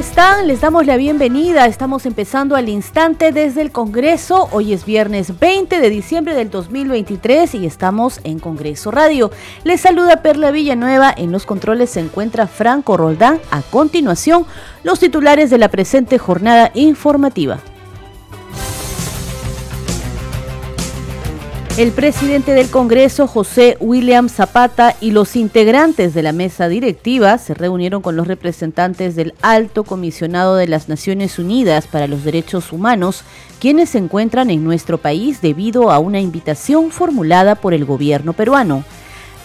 Están? Les damos la bienvenida. Estamos empezando al instante desde el Congreso. Hoy es viernes 20 de diciembre del 2023 y estamos en Congreso Radio. Les saluda Perla Villanueva. En los controles se encuentra Franco Roldán. A continuación, los titulares de la presente jornada informativa. El presidente del Congreso, José William Zapata, y los integrantes de la mesa directiva se reunieron con los representantes del Alto Comisionado de las Naciones Unidas para los Derechos Humanos, quienes se encuentran en nuestro país debido a una invitación formulada por el gobierno peruano.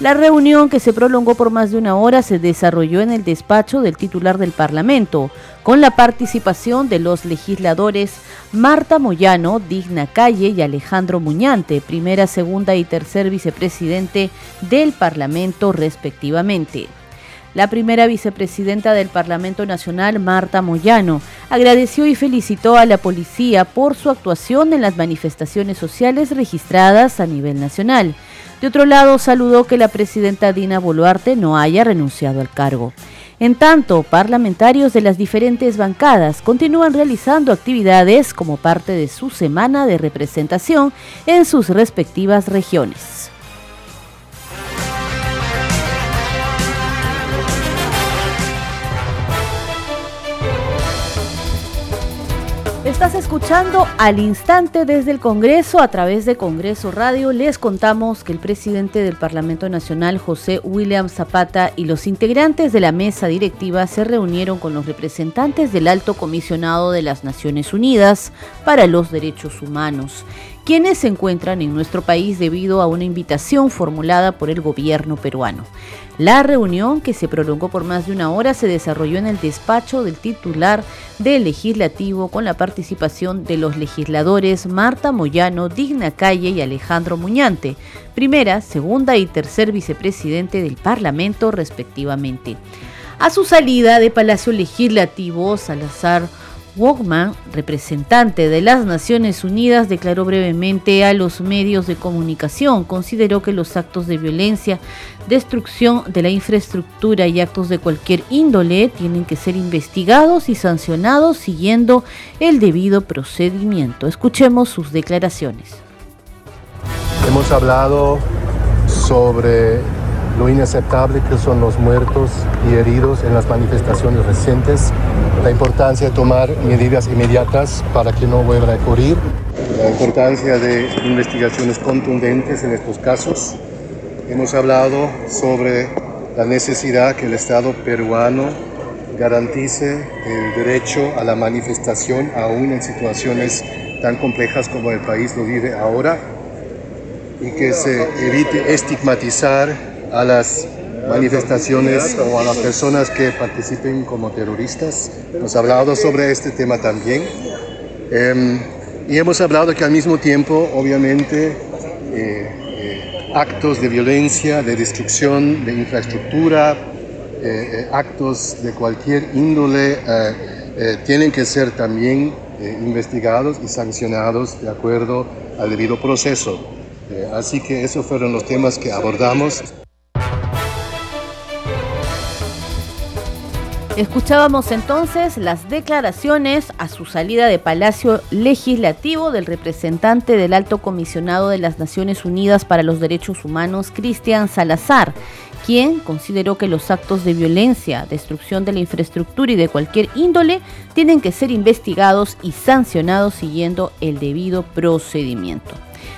La reunión, que se prolongó por más de una hora, se desarrolló en el despacho del titular del Parlamento, con la participación de los legisladores Marta Moyano, Digna Calle y Alejandro Muñante, primera, segunda y tercer vicepresidente del Parlamento respectivamente. La primera vicepresidenta del Parlamento Nacional, Marta Moyano, agradeció y felicitó a la policía por su actuación en las manifestaciones sociales registradas a nivel nacional de otro lado, saludó que la presidenta Dina Boluarte no haya renunciado al cargo. En tanto, parlamentarios de las diferentes bancadas continúan realizando actividades como parte de su semana de representación en sus respectivas regiones. Estás escuchando al instante desde el Congreso a través de Congreso Radio. Les contamos que el presidente del Parlamento Nacional, José William Zapata, y los integrantes de la mesa directiva se reunieron con los representantes del Alto Comisionado de las Naciones Unidas para los Derechos Humanos quienes se encuentran en nuestro país debido a una invitación formulada por el gobierno peruano. La reunión, que se prolongó por más de una hora, se desarrolló en el despacho del titular del legislativo con la participación de los legisladores Marta Moyano, Digna Calle y Alejandro Muñante, primera, segunda y tercer vicepresidente del Parlamento respectivamente. A su salida de Palacio Legislativo, Salazar Walkman, representante de las Naciones Unidas, declaró brevemente a los medios de comunicación, consideró que los actos de violencia, destrucción de la infraestructura y actos de cualquier índole tienen que ser investigados y sancionados siguiendo el debido procedimiento. Escuchemos sus declaraciones. Hemos hablado sobre lo inaceptable que son los muertos y heridos en las manifestaciones recientes, la importancia de tomar medidas inmediatas para que no vuelva a ocurrir, la importancia de investigaciones contundentes en estos casos. Hemos hablado sobre la necesidad que el Estado peruano garantice el derecho a la manifestación aún en situaciones tan complejas como el país lo vive ahora y que se evite estigmatizar a las manifestaciones o a las personas que participen como terroristas. Hemos hablado sobre este tema también. Em, y hemos hablado que al mismo tiempo, obviamente, eh, eh, actos de violencia, de destrucción de infraestructura, eh, actos de cualquier índole tienen que ser también investigados y sancionados de acuerdo al debido proceso. así que esos fueron los temas que abordamos. Escuchábamos entonces las declaraciones a su salida de Palacio Legislativo del representante del Alto Comisionado de las Naciones Unidas para los Derechos Humanos, Cristian Salazar, quien consideró que los actos de violencia, destrucción de la infraestructura y de cualquier índole tienen que ser investigados y sancionados siguiendo el debido procedimiento.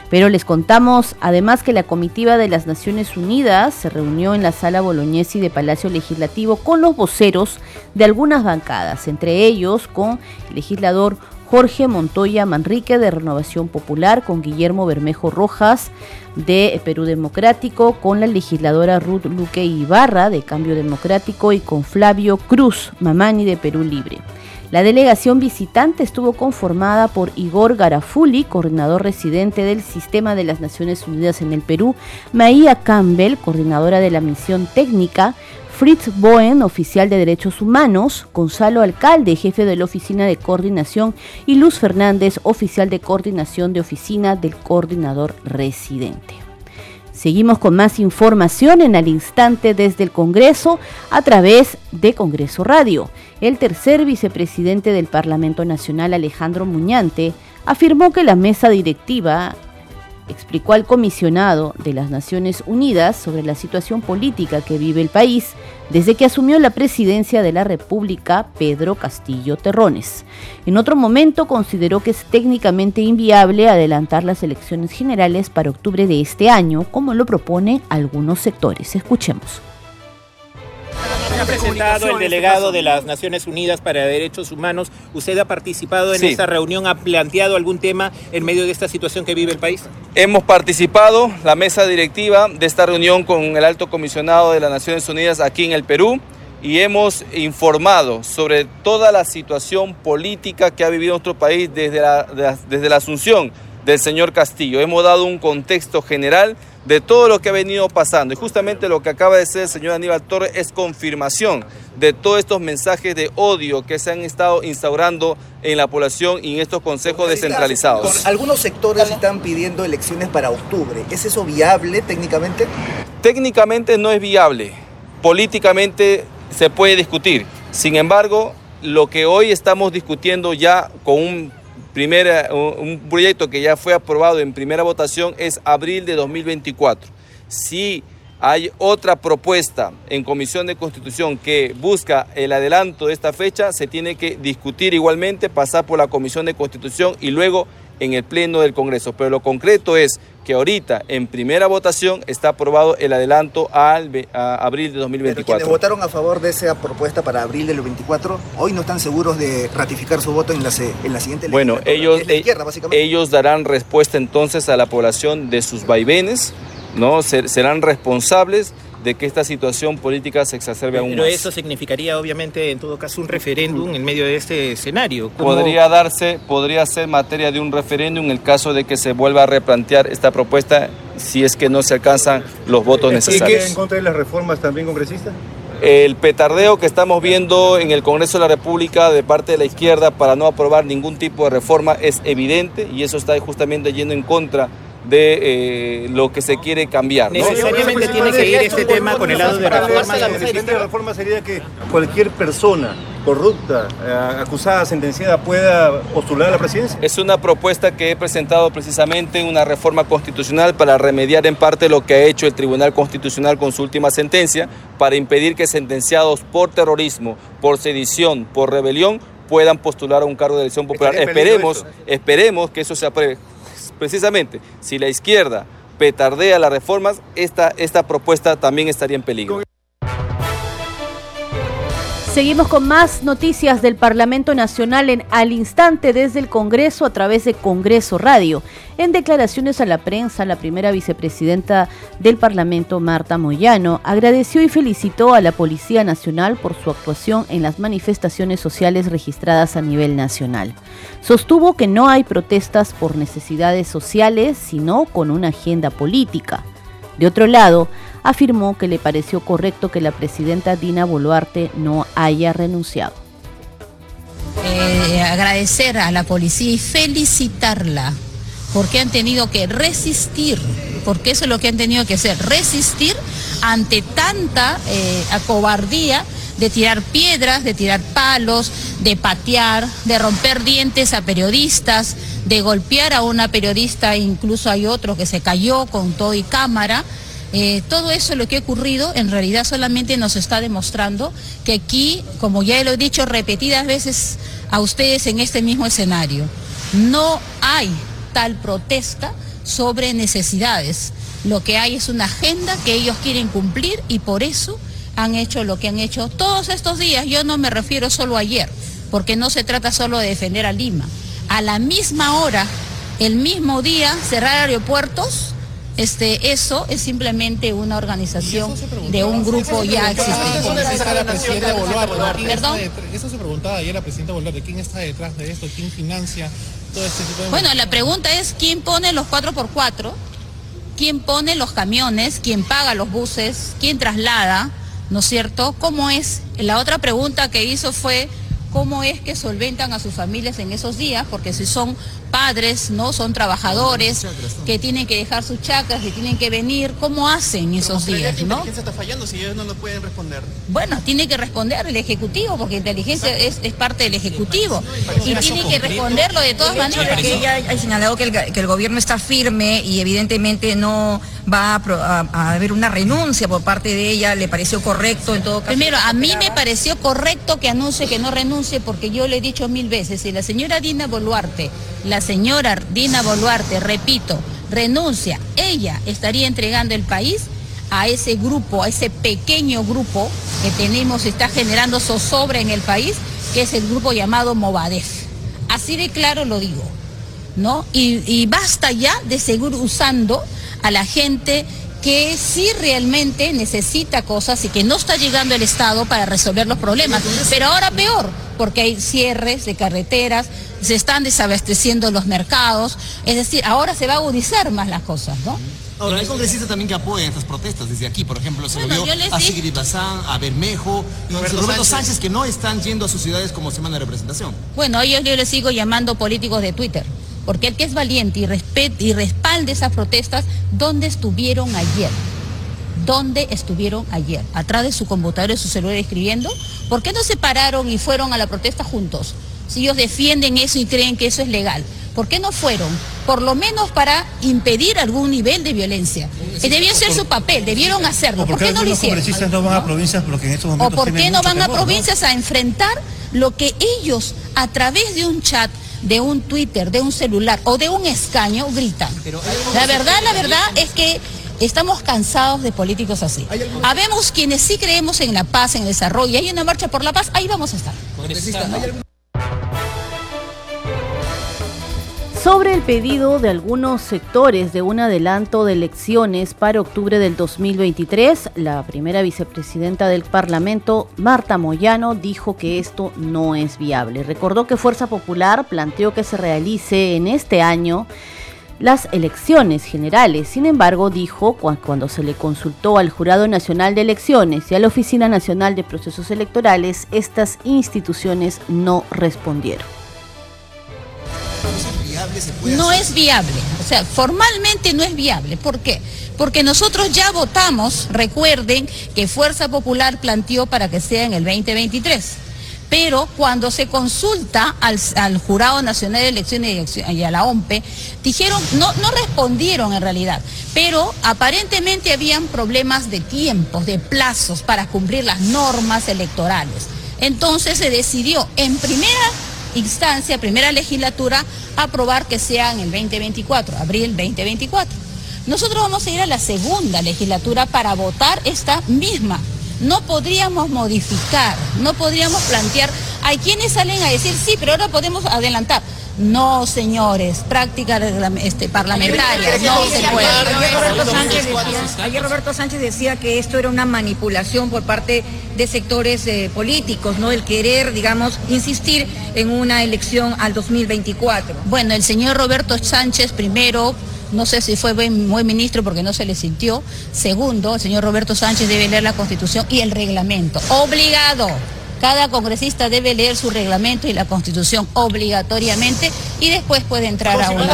Pero les contamos además que la comitiva de las Naciones Unidas se reunió en la sala Bolognesi de Palacio Legislativo con los voceros de algunas bancadas, entre ellos con el legislador Jorge Montoya Manrique de Renovación Popular, con Guillermo Bermejo Rojas de Perú Democrático, con la legisladora Ruth Luque Ibarra de Cambio Democrático y con Flavio Cruz Mamani de Perú Libre. La delegación visitante estuvo conformada por Igor Garafuli, coordinador residente del Sistema de las Naciones Unidas en el Perú, Maía Campbell, coordinadora de la misión técnica, Fritz Boen, oficial de Derechos Humanos, Gonzalo Alcalde, jefe de la Oficina de Coordinación, y Luz Fernández, oficial de Coordinación de Oficina del Coordinador Residente. Seguimos con más información en al instante desde el Congreso a través de Congreso Radio. El tercer vicepresidente del Parlamento Nacional, Alejandro Muñante, afirmó que la mesa directiva explicó al comisionado de las Naciones Unidas sobre la situación política que vive el país desde que asumió la presidencia de la República Pedro Castillo Terrones. En otro momento consideró que es técnicamente inviable adelantar las elecciones generales para octubre de este año, como lo proponen algunos sectores. Escuchemos ha presentado el delegado de las Naciones Unidas para Derechos Humanos. ¿Usted ha participado en esta reunión? ¿Ha planteado algún tema en medio de esta situación que vive el país? Hemos participado, la mesa directiva de esta reunión con el alto comisionado de las Naciones Unidas aquí en el Perú y hemos informado sobre toda la situación política que ha vivido nuestro país desde la, desde la asunción del señor Castillo. Hemos dado un contexto general de todo lo que ha venido pasando. Y justamente lo que acaba de decir el señor Aníbal Torres es confirmación de todos estos mensajes de odio que se han estado instaurando en la población y en estos consejos descentralizados. Algunos sectores están pidiendo elecciones para octubre. ¿Es eso viable técnicamente? Técnicamente no es viable. Políticamente se puede discutir. Sin embargo, lo que hoy estamos discutiendo ya con un primera, un proyecto que ya fue aprobado en primera votación es abril de 2024. Si hay otra propuesta en Comisión de Constitución que busca el adelanto de esta fecha, se tiene que discutir igualmente, pasar por la Comisión de Constitución y luego en el Pleno del Congreso. Pero lo concreto es que ahorita en primera votación está aprobado el adelanto al, a abril de 2024. Pero quienes votaron a favor de esa propuesta para abril del 24, hoy no están seguros de ratificar su voto en la, en la siguiente Bueno, ellos, eh, ellos darán respuesta entonces a la población de sus vaivenes, ¿no? serán responsables de que esta situación política se exacerbe aún Pero más. Pero eso significaría, obviamente, en todo caso, un referéndum en medio de este escenario. Podría darse, podría ser materia de un referéndum en el caso de que se vuelva a replantear esta propuesta si es que no se alcanzan los votos necesarios. ¿Y qué en contra de las reformas también congresistas? El petardeo que estamos viendo en el Congreso de la República de parte de la izquierda para no aprobar ningún tipo de reforma es evidente y eso está justamente yendo en contra de eh, lo que se quiere cambiar. ¿no? Necesariamente tiene que ir este tema con el lado de reforma. La reforma sería que cualquier persona corrupta, eh, acusada, sentenciada, pueda postular a la presidencia? Es una propuesta que he presentado precisamente en una reforma constitucional para remediar en parte lo que ha hecho el Tribunal Constitucional con su última sentencia, para impedir que sentenciados por terrorismo, por sedición, por rebelión, puedan postular a un cargo de elección popular. Esperemos, esperemos que eso se apruebe precisamente, si la izquierda petardea las reformas, esta, esta propuesta también estaría en peligro. Seguimos con más noticias del Parlamento Nacional en al instante desde el Congreso a través de Congreso Radio. En declaraciones a la prensa, la primera vicepresidenta del Parlamento, Marta Moyano, agradeció y felicitó a la Policía Nacional por su actuación en las manifestaciones sociales registradas a nivel nacional. Sostuvo que no hay protestas por necesidades sociales, sino con una agenda política. De otro lado, afirmó que le pareció correcto que la presidenta Dina Boluarte no haya renunciado. Eh, agradecer a la policía y felicitarla porque han tenido que resistir, porque eso es lo que han tenido que hacer, resistir ante tanta eh, acobardía de tirar piedras, de tirar palos, de patear, de romper dientes a periodistas, de golpear a una periodista, incluso hay otro que se cayó con todo y cámara. Eh, todo eso lo que ha ocurrido en realidad solamente nos está demostrando que aquí, como ya lo he dicho repetidas veces a ustedes en este mismo escenario, no hay tal protesta sobre necesidades. Lo que hay es una agenda que ellos quieren cumplir y por eso han hecho lo que han hecho todos estos días. Yo no me refiero solo a ayer, porque no se trata solo de defender a Lima. A la misma hora, el mismo día, cerrar aeropuertos este, eso es simplemente una organización de un grupo ya existente. Eso se preguntaba ayer la presidenta Boluarte, ¿quién está detrás de esto? ¿Quién financia todo este tipo de... Bueno, la pregunta es quién pone los 4x4, quién pone los camiones, quién paga los buses, quién traslada, ¿no es cierto? ¿Cómo es? La otra pregunta que hizo fue cómo es que solventan a sus familias en esos días, porque si son padres, ¿no? Son trabajadores que tienen que dejar sus chacras, que tienen que venir, ¿cómo hacen esos días, ¿La inteligencia está fallando si ellos no lo pueden responder? Bueno, tiene que responder el Ejecutivo, porque inteligencia es, parte del Ejecutivo. Y tiene que responderlo de todas maneras. Que ella ha señalado que el, gobierno está firme y evidentemente no va a, haber una renuncia por parte de ella, ¿le pareció correcto en todo caso? Primero, a mí me pareció correcto que anuncie que no renuncie, porque yo le he dicho mil veces, si la señora Dina Boluarte la señora Dina Boluarte, repito, renuncia, ella estaría entregando el país a ese grupo, a ese pequeño grupo que tenemos, está generando zozobra en el país, que es el grupo llamado Movadef. Así de claro lo digo, ¿no? Y, y basta ya de seguir usando a la gente que sí realmente necesita cosas y que no está llegando el Estado para resolver los problemas. Pero ahora peor, porque hay cierres de carreteras, se están desabasteciendo los mercados, es decir, ahora se va a agudizar más las cosas, ¿no? Ahora, hay congresistas también que apoyan estas protestas desde aquí, por ejemplo, se lo vio a Sigrid Bazán, a Bermejo y Roberto, Roberto Sánchez. que no están yendo a sus ciudades como semana de representación. Bueno, ellos yo les sigo llamando políticos de Twitter, porque el que es valiente y, respete, y respalde esas protestas, ¿dónde estuvieron ayer? ¿Dónde estuvieron ayer? ¿Atrás de su computadora y su celular escribiendo? ¿Por qué no se pararon y fueron a la protesta juntos? Si ellos defienden eso y creen que eso es legal, ¿por qué no fueron? Por lo menos para impedir algún nivel de violencia. Que debió ser su papel, debieron hacerlo. ¿Por, qué no lo hicieron? no van a provincias porque en estos momentos ¿O por qué no van a provincias a enfrentar lo que ellos a través de un chat de un Twitter, de un celular o de un escaño gritan. La verdad, la verdad es que estamos cansados de políticos así. Habemos quienes sí creemos en la paz, en el desarrollo, y hay una marcha por la paz, ahí vamos a estar. Sobre el pedido de algunos sectores de un adelanto de elecciones para octubre del 2023, la primera vicepresidenta del Parlamento, Marta Moyano, dijo que esto no es viable. Recordó que Fuerza Popular planteó que se realice en este año las elecciones generales. Sin embargo, dijo cuando se le consultó al Jurado Nacional de Elecciones y a la Oficina Nacional de Procesos Electorales, estas instituciones no respondieron no es viable. O sea, formalmente no es viable. ¿Por qué? Porque nosotros ya votamos, recuerden que Fuerza Popular planteó para que sea en el 2023. Pero cuando se consulta al, Jurado Nacional de Elecciones y a la OMPE, dijeron, no, no respondieron en realidad, pero aparentemente habían problemas de tiempos, de plazos para cumplir las normas electorales. Entonces se decidió en primera instancia, primera legislatura, aprobar que sea en el 2024, abril 2024. Nosotros vamos a ir a la segunda legislatura para votar esta misma. No podríamos modificar, no podríamos plantear. Hay quienes salen a decir, sí, pero ahora podemos adelantar. No, señores, práctica este, parlamentaria, no se puede. Ayer Roberto, Sánchez decía, que esto era una manipulación por parte de sectores eh, políticos, ¿no? El querer, digamos, insistir en una elección al 2024. Bueno, el señor Roberto Sánchez primero no sé si fue buen, buen, ministro porque no se le sintió. Segundo, el señor Roberto Sánchez debe leer la Constitución y el reglamento. Obligado. Cada congresista debe leer su reglamento y la constitución obligatoriamente y después puede entrar a una...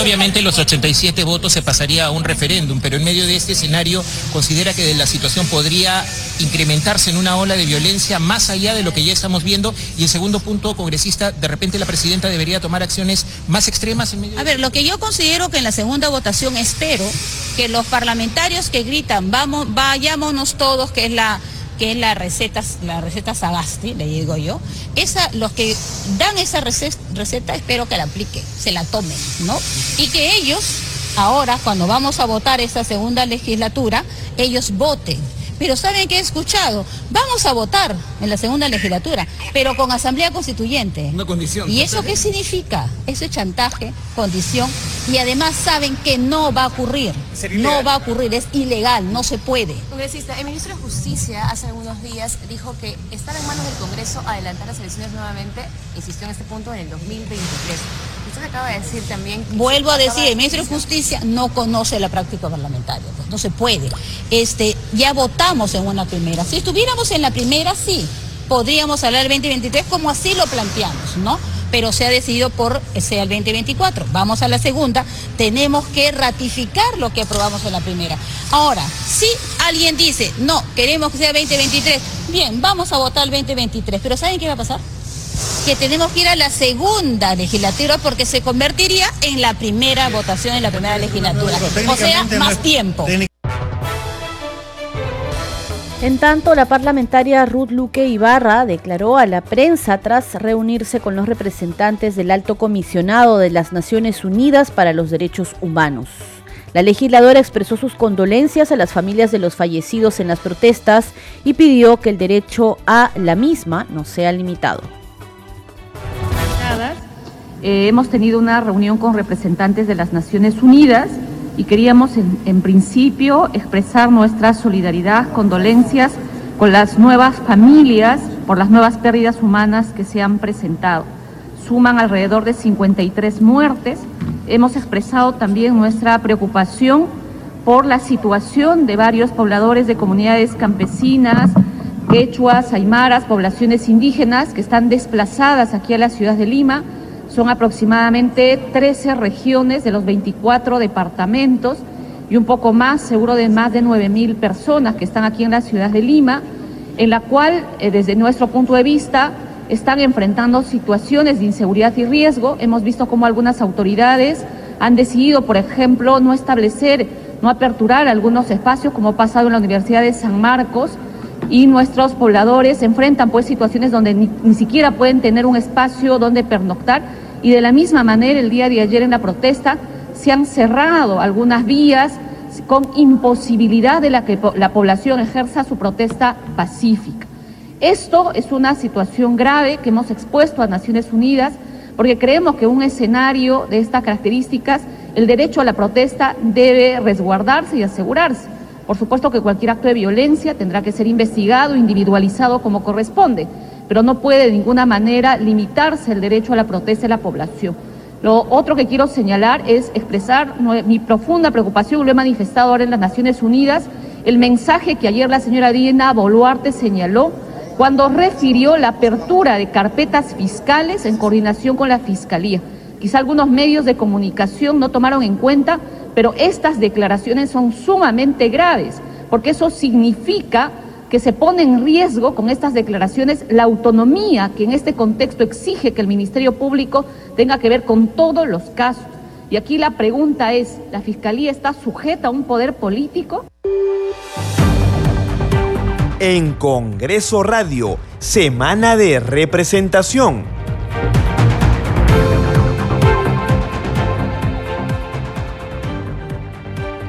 Obviamente los 87 votos se pasaría a un referéndum, pero en medio de este escenario considera que la situación podría incrementarse en una ola de violencia más allá de lo que ya estamos viendo. Y el segundo punto, congresista, de repente la presidenta debería tomar acciones más extremas en medio A ver, lo que yo considero que en la segunda votación espero que los parlamentarios que gritan, vamos, vayámonos todos, que es la que es la receta, la receta Sagasti, le digo yo, esa, los que dan esa receta, espero que la apliquen, se la tomen, ¿no? Y que ellos, ahora, cuando vamos a votar esta segunda legislatura, ellos voten pero ¿saben qué he escuchado? Vamos a votar en la segunda legislatura, pero con asamblea constituyente. Una condición. ¿Y eso qué significa? Eso es chantaje, condición, y además saben que no va a ocurrir. No va a ocurrir, es ilegal, no se puede. Congresista, el ministro de Justicia hace algunos días dijo que estaba en manos del Congreso adelantar las elecciones nuevamente, insistió en este punto, en el 2023. Usted acaba de decir también... Vuelvo a decir, el ministro de Justicia no conoce la práctica parlamentaria, pues, no se puede. Este, ya votamos estamos en una primera. Si estuviéramos en la primera, sí, podríamos hablar del 2023 como así lo planteamos, ¿no? Pero se ha decidido por sea el 2024. Vamos a la segunda, tenemos que ratificar lo que aprobamos en la primera. Ahora, si alguien dice, no, queremos que sea 2023, bien, vamos a votar el 2023, pero ¿saben qué va a pasar? que tenemos que ir a la segunda legislatura porque se convertiría en la primera votación en la primera legislatura. O sea, más tiempo. En tanto, la parlamentaria Ruth Luque Ibarra declaró a la prensa tras reunirse con los representantes del Alto Comisionado de las Naciones Unidas para los Derechos Humanos. La legisladora expresó sus condolencias a las familias de los fallecidos en las protestas y pidió que el derecho a la misma no sea limitado. Eh, hemos tenido una reunión con representantes de las Naciones Unidas y queríamos en, principio expresar nuestra solidaridad, condolencias con las nuevas familias por las nuevas pérdidas humanas que se han presentado. Suman alrededor de 53 muertes. Hemos expresado también nuestra preocupación por la situación de varios pobladores de comunidades campesinas, quechuas, aymaras, poblaciones indígenas que están desplazadas aquí a la ciudad de Lima son aproximadamente 13 regiones de los 24 departamentos y un poco más, seguro de más de 9 mil personas que están aquí en la ciudad de Lima, en la cual, eh, desde nuestro punto de vista, están enfrentando situaciones de inseguridad y riesgo. Hemos visto cómo algunas autoridades han decidido, por ejemplo, no establecer, no aperturar algunos espacios, como ha pasado en la Universidad de San Marcos, y nuestros pobladores enfrentan pues situaciones donde ni siquiera pueden tener un espacio donde pernoctar y de la misma manera, el día de ayer en la protesta se han cerrado algunas vías con imposibilidad de la que la población ejerza su protesta pacífica. Esto es una situación grave que hemos expuesto a Naciones Unidas porque creemos que un escenario de estas características, el derecho a la protesta debe resguardarse y asegurarse. Por supuesto que cualquier acto de violencia tendrá que ser investigado, individualizado como corresponde pero no puede de ninguna manera limitarse el derecho a la protesta de la población. Lo otro que quiero señalar es expresar mi profunda preocupación, lo he manifestado ahora en las Naciones Unidas, el mensaje que ayer la señora Diana Boluarte señaló cuando refirió la apertura de carpetas fiscales en coordinación con la Fiscalía. Quizá algunos medios de comunicación no tomaron en cuenta, pero estas declaraciones son sumamente graves, porque eso significa que se pone en riesgo con estas declaraciones la autonomía que en este contexto exige que el Ministerio Público tenga que ver con todos los casos. Y aquí la pregunta es, ¿la Fiscalía está sujeta a un poder político? En Congreso Radio, Semana de Representación.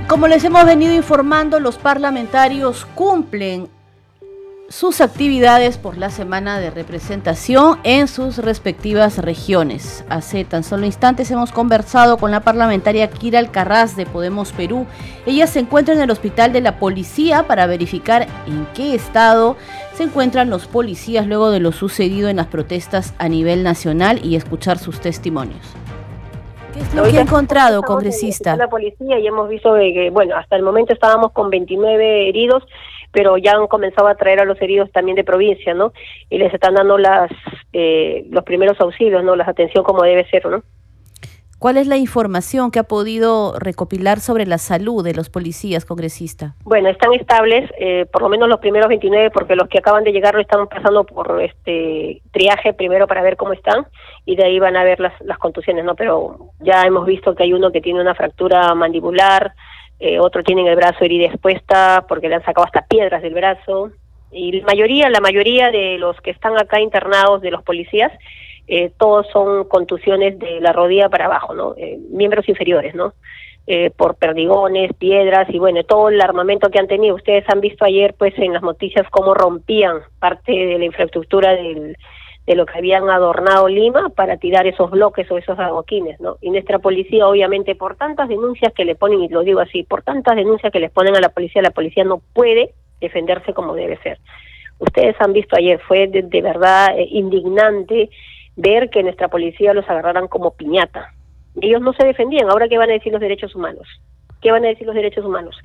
Como les hemos venido informando, los parlamentarios cumplen sus actividades por la semana de representación en sus respectivas regiones. Hace tan solo instantes hemos conversado con la parlamentaria Kira Alcarraz de Podemos Perú. Ella se encuentra en el hospital de la policía para verificar en qué estado se encuentran los policías luego de lo sucedido en las protestas a nivel nacional y escuchar sus testimonios. ¿Qué es lo que ha encontrado, congresista? La policía y hemos visto que, bueno, hasta el momento estábamos con 29 heridos pero ya han comenzado a traer a los heridos también de provincia, ¿no? Y les están dando las eh, los primeros auxilios, ¿no? La atención como debe ser, ¿no? ¿Cuál es la información que ha podido recopilar sobre la salud de los policías, congresista? Bueno, están estables, eh, por lo menos los primeros 29, porque los que acaban de llegar lo están pasando por este triaje primero para ver cómo están y de ahí van a ver las, las contusiones, ¿no? Pero ya hemos visto que hay uno que tiene una fractura mandibular, eh, otro tienen el brazo herida expuesta porque le han sacado hasta piedras del brazo y la mayoría, la mayoría de los que están acá internados de los policías, eh, todos son contusiones de la rodilla para abajo, ¿no? Eh, miembros inferiores, ¿no? Eh, por perdigones, piedras y bueno, todo el armamento que han tenido. Ustedes han visto ayer, pues, en las noticias cómo rompían parte de la infraestructura del, de lo que habían adornado Lima para tirar esos bloques o esos adoquines, ¿no? Y nuestra policía, obviamente, por tantas denuncias que le ponen, y lo digo así, por tantas denuncias que les ponen a la policía, la policía no puede defenderse como debe ser. Ustedes han visto ayer, fue de, verdad eh, indignante ver que nuestra policía los agarraran como piñata. Ellos no se defendían, ahora qué van a decir los derechos humanos? ¿Qué van a decir los derechos humanos?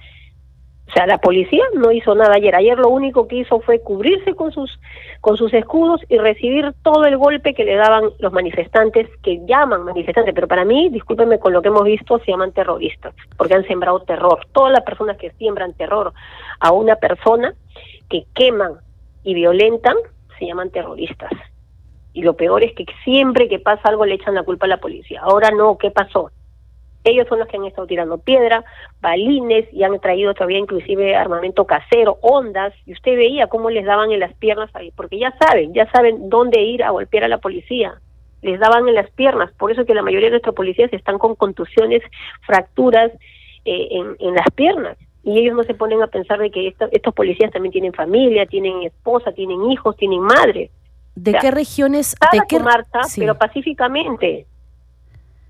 O sea, la policía no hizo nada ayer. Ayer lo único que hizo fue cubrirse con sus con sus escudos y recibir todo el golpe que le daban los manifestantes, que llaman manifestantes, pero para mí, discúlpenme con lo que hemos visto, se llaman terroristas, porque han sembrado terror. Todas las personas que siembran terror a una persona, que queman y violentan, se llaman terroristas. Y lo peor es que siempre que pasa algo le echan la culpa a la policía. Ahora no, ¿qué pasó? Ellos son los que han estado tirando piedra, balines y han traído todavía inclusive armamento casero, ondas, y usted veía cómo les daban en las piernas ahí, porque ya saben, ya saben dónde ir a golpear a la policía. Les daban en las piernas, por eso que la mayoría de nuestros policías están con contusiones, fracturas eh, en, en las piernas y ellos no se ponen a pensar de que estos policías también tienen familia, tienen esposa, tienen hijos, tienen madre. ¿De qué regiones? ¿De qué marcha? Pero pacíficamente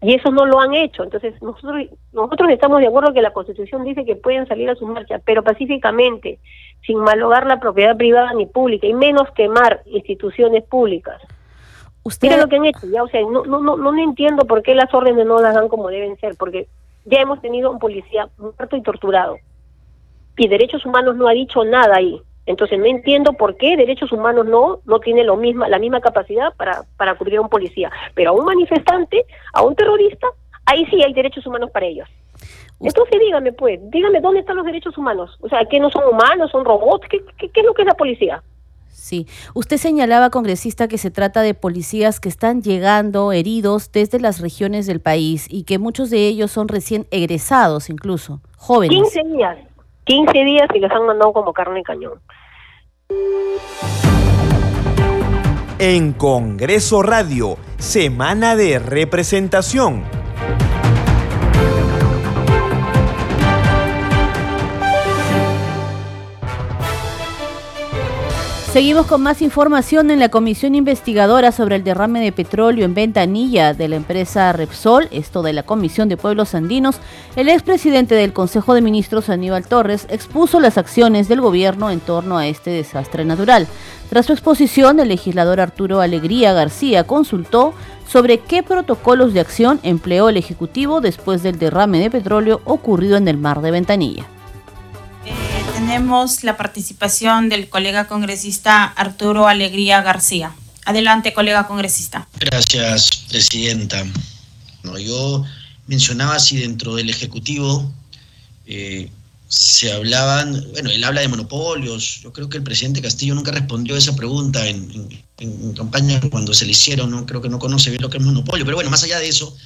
y eso no lo han hecho. Entonces, nosotros, nosotros estamos de acuerdo que la Constitución dice que pueden salir a su marcha, pero pacíficamente, sin malogar la propiedad privada ni pública, y menos quemar instituciones públicas. Usted... Mira lo que han hecho, ya, o sea, no, no, no, no entiendo por qué las órdenes no las dan como deben ser, porque ya hemos tenido un policía muerto y torturado, y Derechos Humanos no ha dicho nada ahí. Entonces no entiendo por qué derechos humanos no no tiene lo misma la misma capacidad para para cubrir a un policía, pero a un manifestante, a un terrorista, ahí sí hay derechos humanos para ellos. Entonces dígame pues, dígame dónde están los derechos humanos. O sea, que no son humanos, son robots, ¿qué, qué, es lo que es la policía? Sí, usted señalaba, congresista, que se trata de policías que están llegando heridos desde las regiones del país y que muchos de ellos son recién egresados, incluso, jóvenes. 15 días, 15 días y los han mandado como carne y cañón. En Congreso Radio, Semana de Representación. Seguimos con más información en la comisión investigadora sobre el derrame de petróleo en Ventanilla de la empresa Repsol, esto de la Comisión de Pueblos Andinos. El expresidente del Consejo de Ministros, Aníbal Torres, expuso las acciones del gobierno en torno a este desastre natural. Tras su exposición, el legislador Arturo Alegría García consultó sobre qué protocolos de acción empleó el Ejecutivo después del derrame de petróleo ocurrido en el mar de Ventanilla tenemos la participación del colega congresista Arturo Alegría García. Adelante, colega congresista. Gracias, presidenta. No, yo mencionaba si dentro del Ejecutivo eh, se hablaban, bueno, él habla de monopolios. Yo creo que el presidente Castillo nunca respondió a esa pregunta en, campaña cuando se le hicieron, ¿no? creo que no conoce bien lo que es monopolio. Pero bueno, más allá de eso,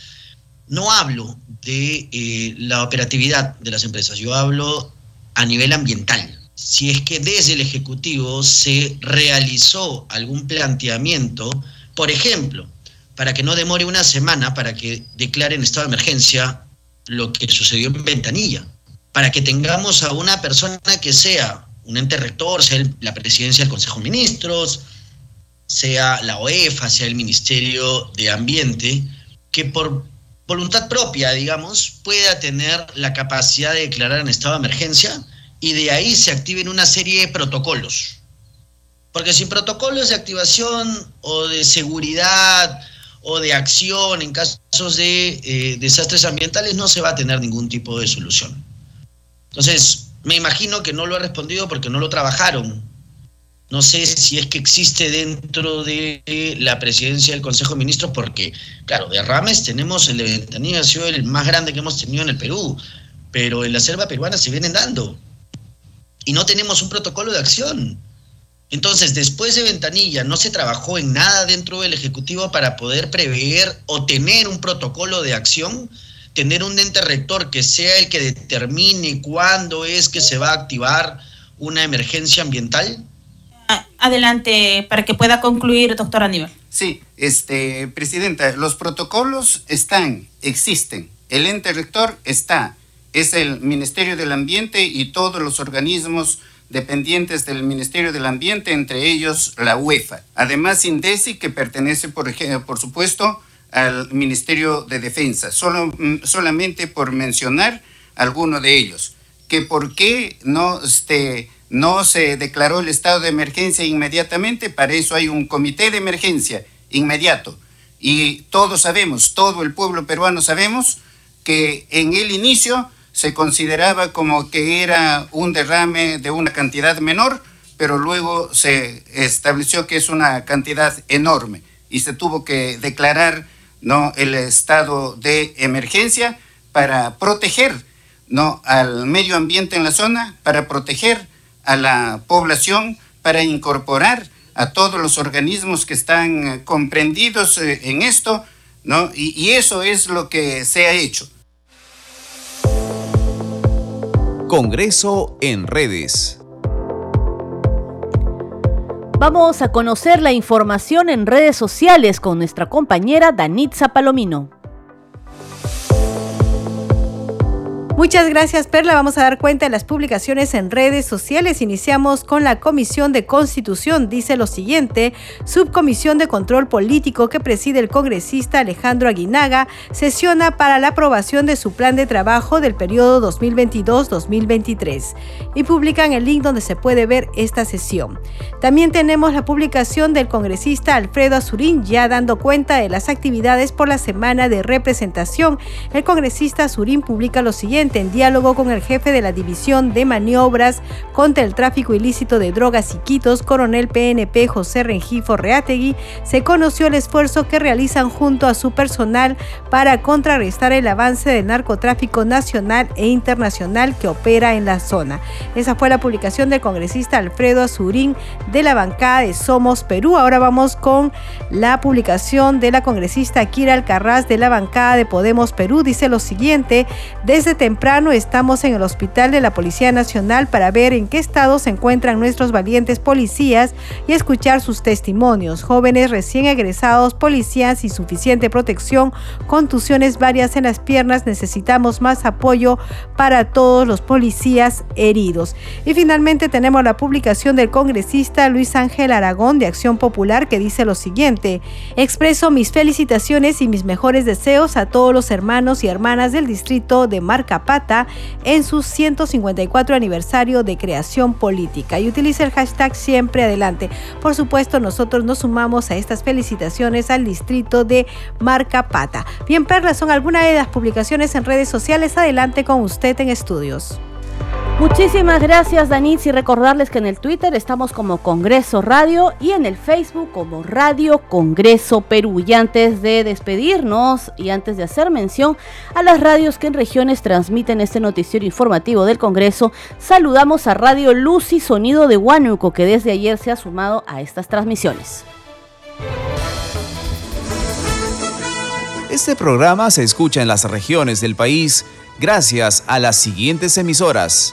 no hablo de eh, la operatividad de las empresas, yo hablo a nivel ambiental. Si es que desde el Ejecutivo se realizó algún planteamiento, por ejemplo, para que no demore una semana para que declaren estado de emergencia lo que sucedió en Ventanilla, para que tengamos a una persona que sea un ente rector, sea la presidencia del Consejo de Ministros, sea la OEFA, sea el Ministerio de Ambiente, que por voluntad propia, digamos, pueda tener la capacidad de declarar en estado de emergencia y de ahí se activen una serie de protocolos. Porque sin protocolos de activación o de seguridad o de acción en casos de eh, desastres ambientales no se va a tener ningún tipo de solución. Entonces, me imagino que no lo ha respondido porque no lo trabajaron. No sé si es que existe dentro de la presidencia del Consejo de Ministros, porque, claro, derrames tenemos, el de Ventanilla ha sido el más grande que hemos tenido en el Perú, pero en la selva peruana se vienen dando. Y no tenemos un protocolo de acción. Entonces, después de Ventanilla, no se trabajó en nada dentro del Ejecutivo para poder prever o tener un protocolo de acción, tener un ente rector que sea el que determine cuándo es que se va a activar una emergencia ambiental adelante para que pueda concluir, doctor Aníbal. Sí, este, Presidenta, los protocolos están, existen. El ente rector está. Es el Ministerio del Ambiente y todos los organismos dependientes del Ministerio del Ambiente, entre ellos la UEFA. Además, INDECI, que pertenece, por, por supuesto, al Ministerio de Defensa. Solo, mm, solamente por mencionar alguno de ellos. Que por qué no este, no se declaró el estado de emergencia inmediatamente, para eso hay un comité de emergencia inmediato. Y todos sabemos, todo el pueblo peruano sabemos que en el inicio se consideraba como que era un derrame de una cantidad menor, pero luego se estableció que es una cantidad enorme y se tuvo que declarar ¿no? el estado de emergencia para proteger ¿no? al medio ambiente en la zona, para proteger a la población, para incorporar a todos los organismos que están comprendidos eh, en esto, ¿no? y eso es lo que se ha hecho. Congreso en redes. Vamos a conocer la información en redes sociales con nuestra compañera Danitza Palomino. Muchas gracias, Perla. Vamos a dar cuenta de las publicaciones en redes sociales. Iniciamos con la Comisión de Constitución. Dice lo siguiente, Subcomisión de Control Político que preside el congresista Alejandro Aguinaga sesiona para la aprobación de su plan de trabajo del periodo 2022-2023 y publican el link donde se puede ver esta sesión. También tenemos la publicación del congresista Alfredo Azurín ya dando cuenta de las actividades por la semana de representación. El congresista Azurín publica lo siguiente en diálogo con el jefe de la División de Maniobras contra el Tráfico Ilícito de Drogas y Quitos, coronel PNP José Rengifo Reategui, se conoció el esfuerzo que realizan junto a su personal para contrarrestar el avance del narcotráfico nacional e internacional que opera en la zona. Esa fue la publicación del congresista Alfredo Azurín de la bancada de Somos Perú. Ahora vamos con la publicación de la congresista Kira Alcarraz de la bancada de Podemos Perú. Dice lo siguiente, desde temprano estamos en el Hospital de la Policía Nacional para ver en qué estado se encuentran nuestros valientes policías y escuchar sus testimonios. Jóvenes recién egresados, policías sin suficiente protección, contusiones varias en las piernas, necesitamos más apoyo para todos los policías heridos. Y finalmente tenemos la publicación del congresista Luis Ángel Aragón de Acción Popular que dice lo siguiente, expreso mis felicitaciones y mis mejores deseos a todos los hermanos y hermanas del distrito de Marca Pata en su 154 aniversario de creación política y utiliza el hashtag siempre adelante. Por supuesto, nosotros nos sumamos a estas felicitaciones al distrito de Marcapata. Bien, Perla, son algunas de las publicaciones en redes sociales. Adelante con usted en estudios. Muchísimas gracias, Danitz, y recordarles que en el Twitter estamos como Congreso Radio y en el Facebook como Radio Congreso Perú. Y antes de despedirnos y antes de hacer mención a las radios que en regiones transmiten este noticiero informativo del Congreso, saludamos a Radio Luz y Sonido de Huánuco, que desde ayer se ha sumado a estas transmisiones. Este programa se escucha en las regiones del país gracias a las siguientes emisoras.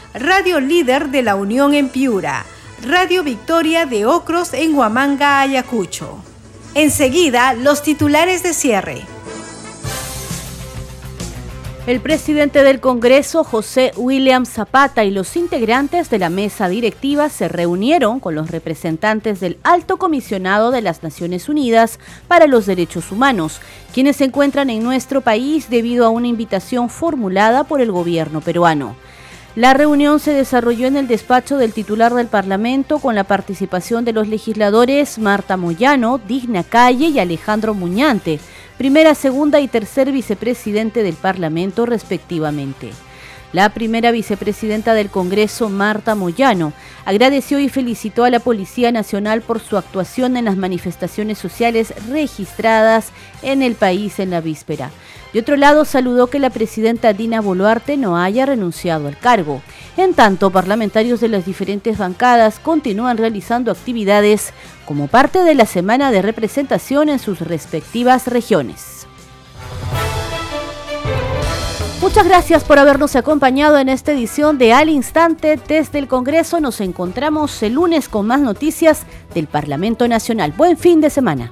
Radio Líder de la Unión en Piura, Radio Victoria de Ocros en Huamanga, Ayacucho. Enseguida, los titulares de cierre. El presidente del Congreso, José William Zapata, y los integrantes de la mesa directiva se reunieron con los representantes del Alto Comisionado de las Naciones Unidas para los Derechos Humanos, quienes se encuentran en nuestro país debido a una invitación formulada por el gobierno peruano. La reunión se desarrolló en el despacho del titular del Parlamento con la participación de los legisladores Marta Moyano, Digna Calle y Alejandro Muñante, primera, segunda y tercer vicepresidente del Parlamento respectivamente. La primera vicepresidenta del Congreso, Marta Moyano, agradeció y felicitó a la Policía Nacional por su actuación en las manifestaciones sociales registradas en el país en la víspera. De otro lado, saludó que la presidenta Dina Boluarte no haya renunciado al cargo. En tanto, parlamentarios de las diferentes bancadas continúan realizando actividades como parte de la semana de representación en sus respectivas regiones. Muchas gracias por habernos acompañado en esta edición de Al Instante desde el Congreso. Nos encontramos el lunes con más noticias del Parlamento Nacional. Buen fin de semana.